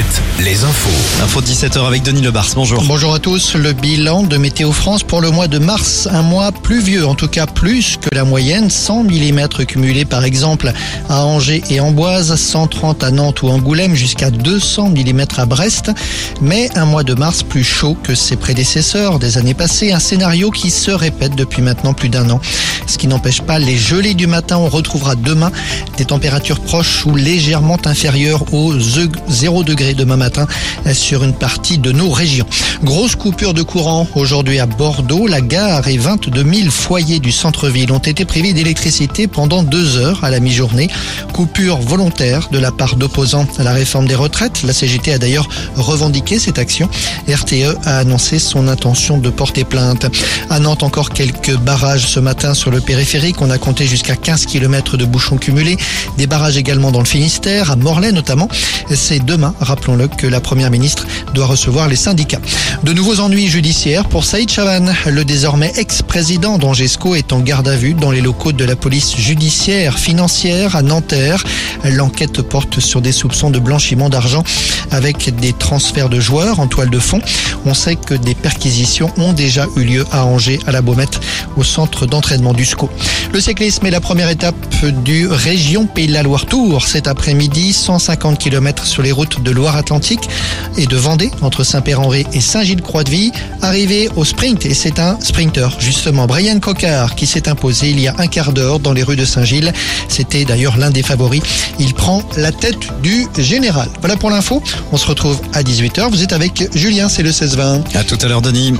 7, les infos. Info de 17h avec Denis Lebars, bonjour. Bonjour à tous. Le bilan de Météo France pour le mois de mars, un mois pluvieux, en tout cas plus que la moyenne. 100 mm cumulés par exemple à Angers et Amboise, 130 à Nantes ou Angoulême, jusqu'à 200 mm à Brest. Mais un mois de mars plus chaud que ses prédécesseurs des années passées, un scénario qui se répète depuis maintenant plus d'un an. Ce qui n'empêche pas les gelées du matin. On retrouvera demain des températures proches ou légèrement inférieures aux 0 degrés demain matin sur une partie de nos régions. Grosse coupure de courant aujourd'hui à Bordeaux. La gare et 22 000 foyers du centre-ville ont été privés d'électricité pendant deux heures à la mi-journée. Coupure volontaire de la part d'opposants à la réforme des retraites. La CGT a d'ailleurs revendiqué cette action. RTE a annoncé son intention de porter plainte. À Nantes, encore quelques barrages ce matin sur le périphérique. On a compté jusqu'à 15 km de bouchons cumulés. Des barrages également dans le Finistère, à Morlaix notamment. C'est demain, rappelons-le, que la première ministre doit recevoir les syndicats. De nouveaux ennuis judiciaires pour Saïd Chavan. Le désormais ex-président d'Angesco est en garde à vue dans les locaux de la police judiciaire financière à Nanterre. L'enquête porte sur des soupçons de blanchiment d'argent avec des transferts de joueurs en toile de fond. On sait que des perquisitions ont déjà eu lieu à Angers, à la Baumette, au centre d'entraînement du SCO. Le cyclisme est la première étape du Région Pays de la Loire Tour cet après-midi. 150 km sur les routes de Loire-Atlantique et de Vendée entre Saint-Père-en-Ré et Saint-Gilles-Croix-de-Vie. Arrivé au sprint et c'est un sprinter justement, Brian Cocard qui s'est imposé il y a un quart d'heure dans les rues de Saint-Gilles. C'était d'ailleurs l'un des favoris. Il prend la tête du général. Voilà pour l'info. On se retrouve à 18h. Vous êtes avec Julien, c'est le 16-20. À tout à l'heure Denis.